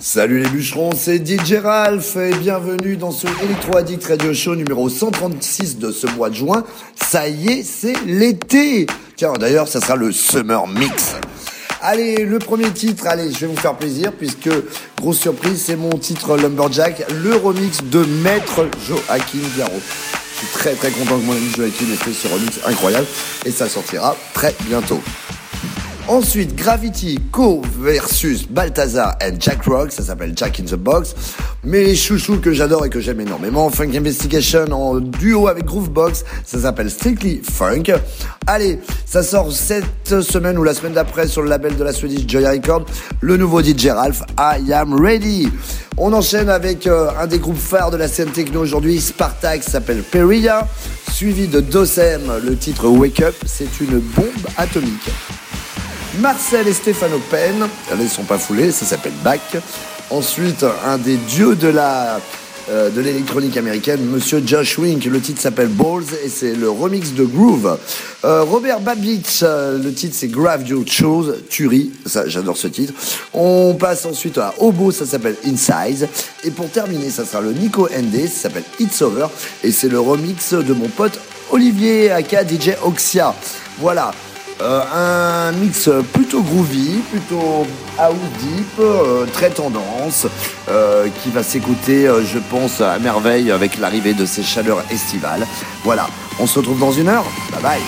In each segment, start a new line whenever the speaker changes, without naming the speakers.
Salut les bûcherons, c'est DJ Ralph et bienvenue dans ce Electro Addict Radio Show numéro 136 de ce mois de juin. Ça y est, c'est l'été. Tiens, d'ailleurs, ça sera le Summer Mix. Allez, le premier titre, allez, je vais vous faire plaisir puisque, grosse surprise, c'est mon titre Lumberjack, le remix de Maître Joachim Garraud. Je suis très très content que mon ami Joachim ait fait ce remix incroyable et ça sortira très bientôt. Ensuite, Gravity Co versus Balthazar and Jack Rock, ça s'appelle Jack in the Box. Mes chouchous que j'adore et que j'aime énormément, Funk Investigation en duo avec Groovebox, ça s'appelle Strictly Funk. Allez, ça sort cette semaine ou la semaine d'après sur le label de la Swedish Joya Record, le nouveau DJ Ralph, I Am Ready. On enchaîne avec euh, un des groupes phares de la scène techno aujourd'hui, Spartak, s'appelle Peria, suivi de Dosem, le titre Wake Up, c'est une bombe atomique. Marcel et Stefano Penn, ils sont pas foulés, ça s'appelle Back. Ensuite, un des dieux euh, de l'électronique américaine, Monsieur Josh Wink. Le titre s'appelle Balls et c'est le remix de Groove. Euh, Robert Babich, euh, le titre c'est Grave You Chose, Tuerie. Ça, j'adore ce titre. On passe ensuite à Obo, ça s'appelle Inside. Et pour terminer, ça sera le Nico ND, ça s'appelle It's Over. Et c'est le remix de mon pote Olivier aka DJ Oxia. Voilà. Euh, un mix plutôt groovy, plutôt house deep, euh, très tendance, euh, qui va s'écouter, je pense, à merveille avec l'arrivée de ces chaleurs estivales. Voilà, on se retrouve dans une heure. Bye bye.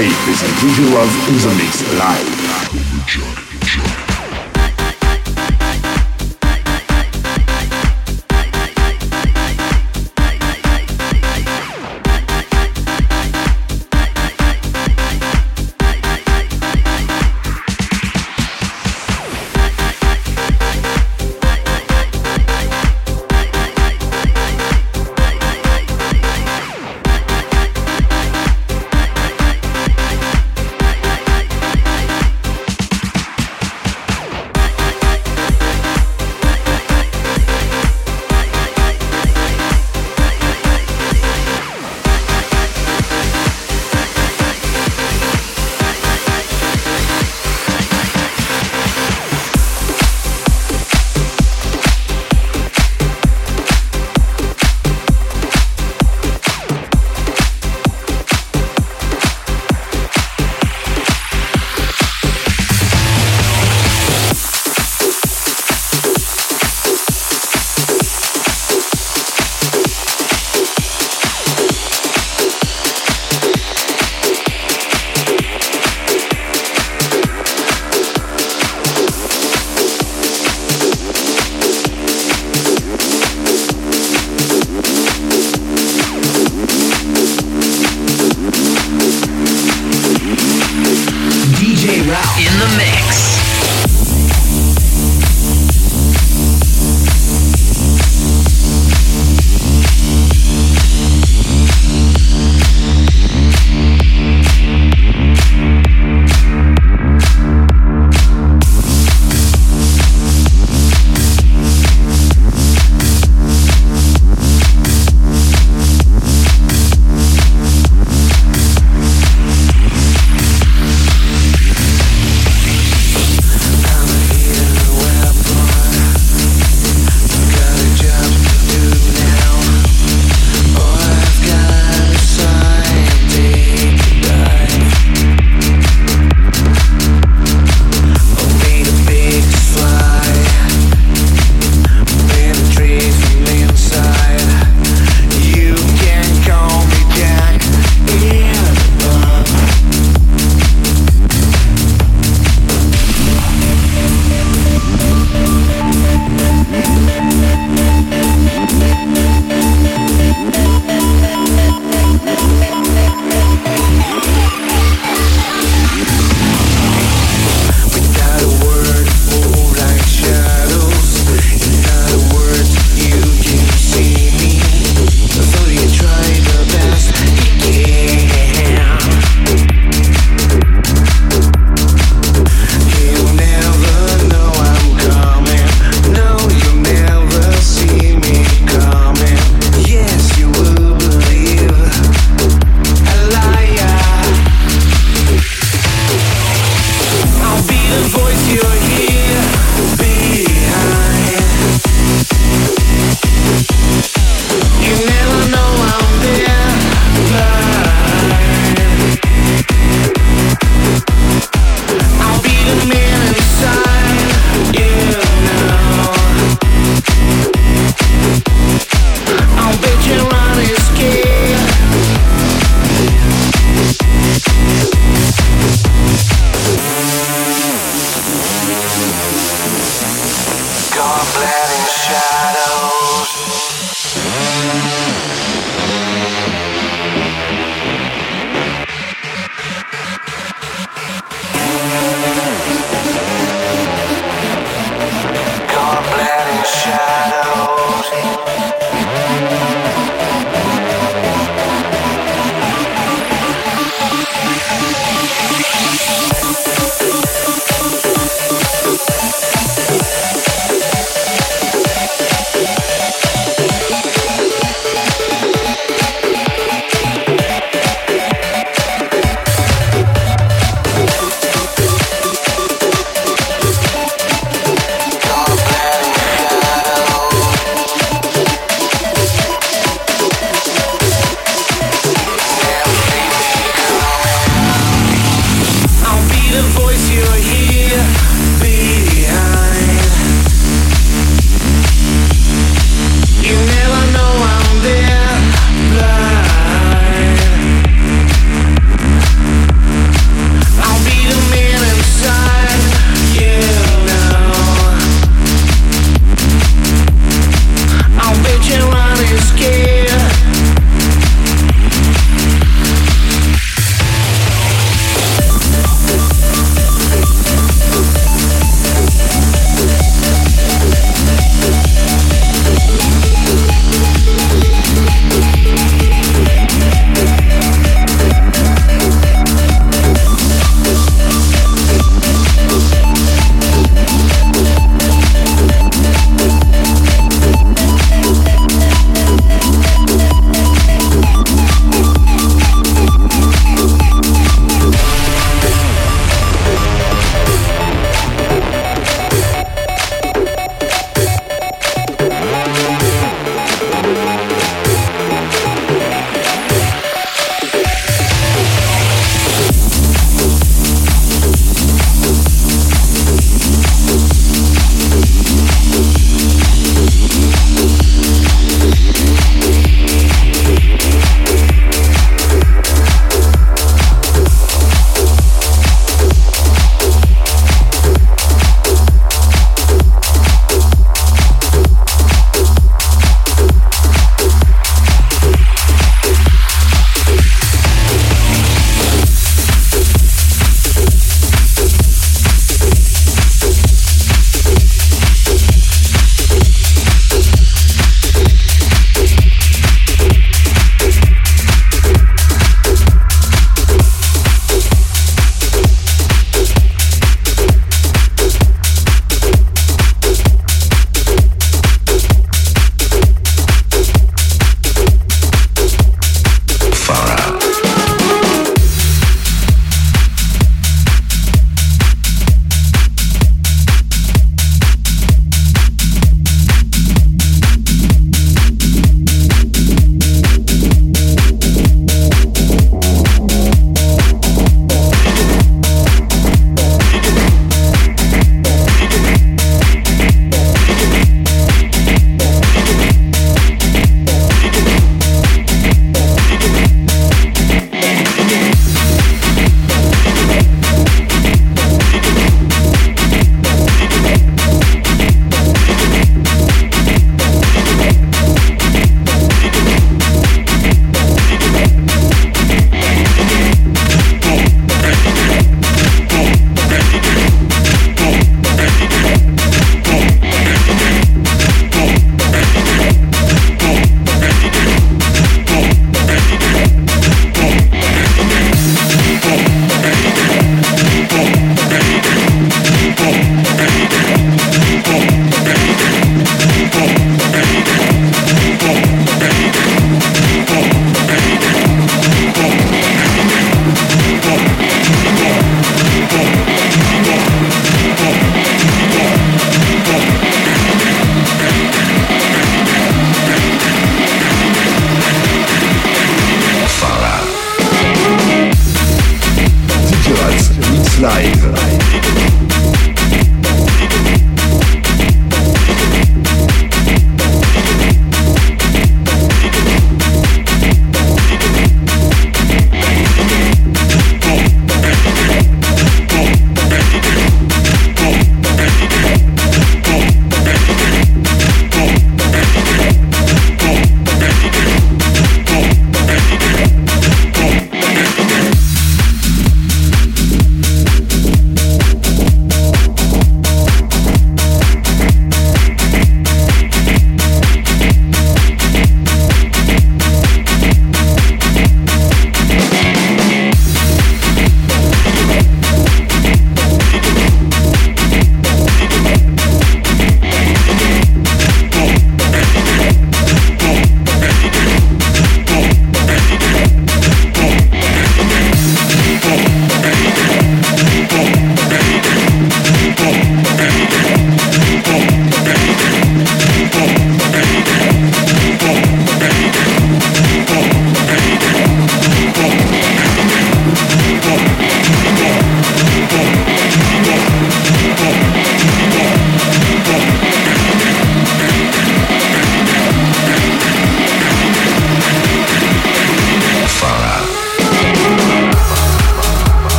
Hey, this is DJ Love in the Mix Live.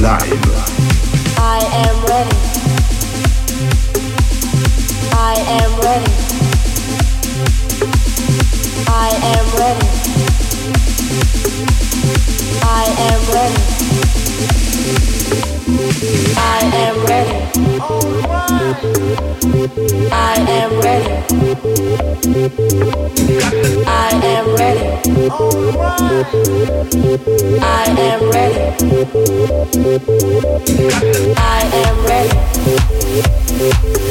live. I am ready. I am ready. I am ready. I am ready. I am ready.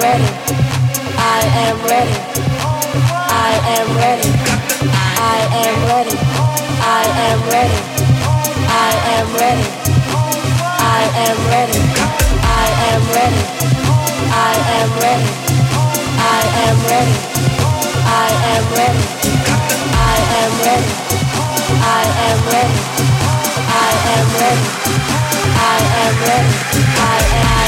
ready. I am ready. I am ready. I am ready. I am ready. I am ready. I am ready. I am ready. I am ready. I am ready. I am ready. I am ready. I am ready. I am ready. I am ready. I am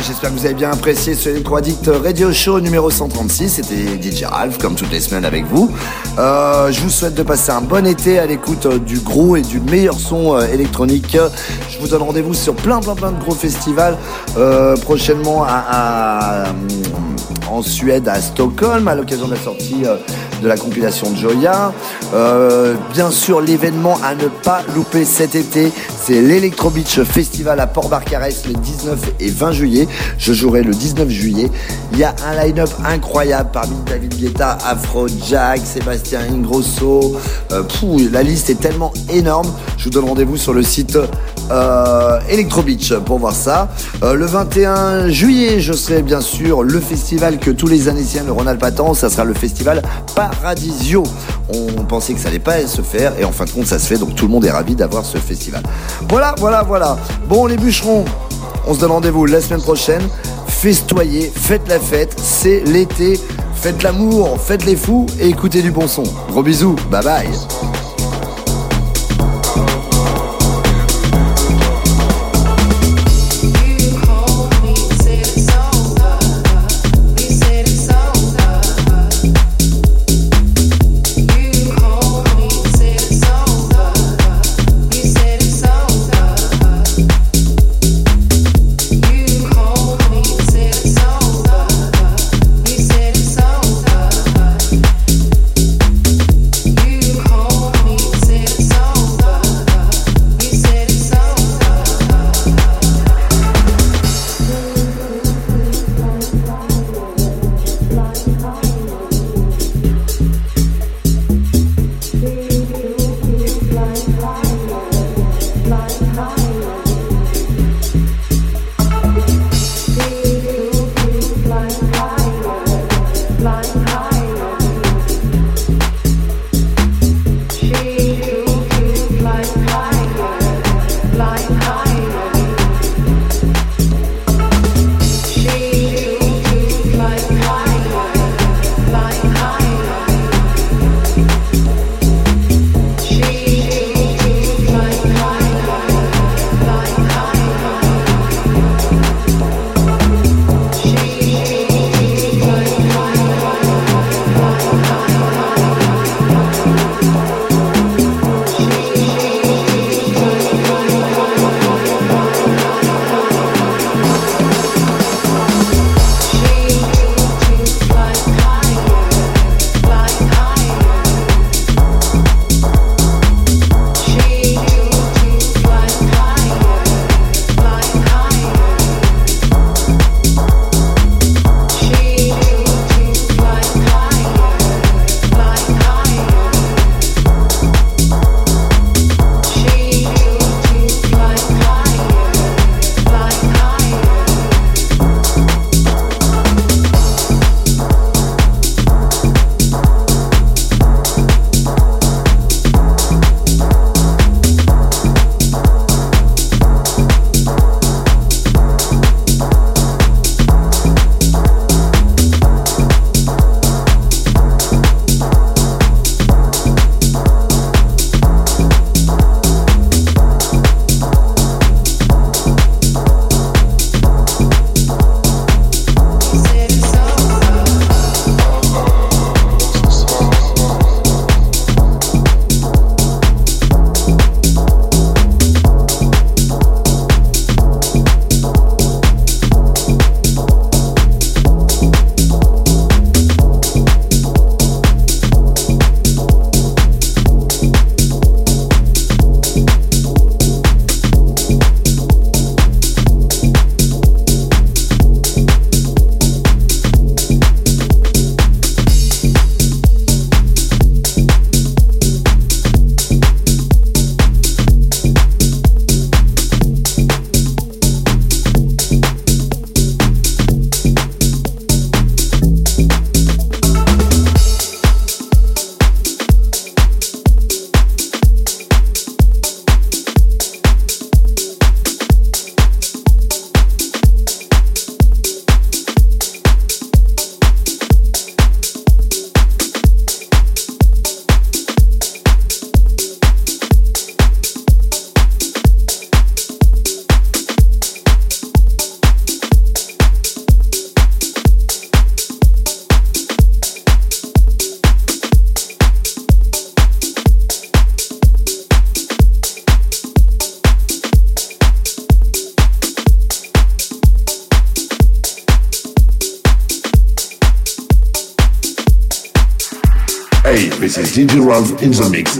J'espère que vous avez bien apprécié ce Electroaddict Radio Show numéro 136. C'était DJ Ralph, comme toutes les semaines avec vous. Euh, je vous souhaite de passer un bon été à l'écoute euh, du gros et du meilleur son euh, électronique. Je vous donne rendez-vous sur plein, plein, plein de gros festivals prochainement en Suède, à Stockholm, à l'occasion de la sortie de la compilation de Joya. bien sûr, l'événement à ne pas louper cet été, c'est l'Electro Beach Festival à Port-Barcarès le 19 et 20 juillet. Je jouerai le 19 juillet. Il y a un line-up incroyable parmi David Guetta, Afro Jack, Sébastien Ingrosso. Euh, la liste est tellement énorme. Je vous donne rendez-vous sur le site euh, Electro Beach pour voir ça. Euh, le 21 juillet, je serai bien sûr le festival que tous les années le Ronald Patan. Ça sera le festival Paradisio. On pensait que ça allait pas se faire et en fin de compte ça se fait. Donc tout le monde est ravi d'avoir ce festival. Voilà, voilà, voilà. Bon, les bûcherons, on se donne rendez-vous la semaine prochaine. Festoyez, faites la fête, c'est l'été. Faites l'amour, faites les fous et écoutez du bon son. Gros bisous, bye bye.
This is DJ Rob in the mix live.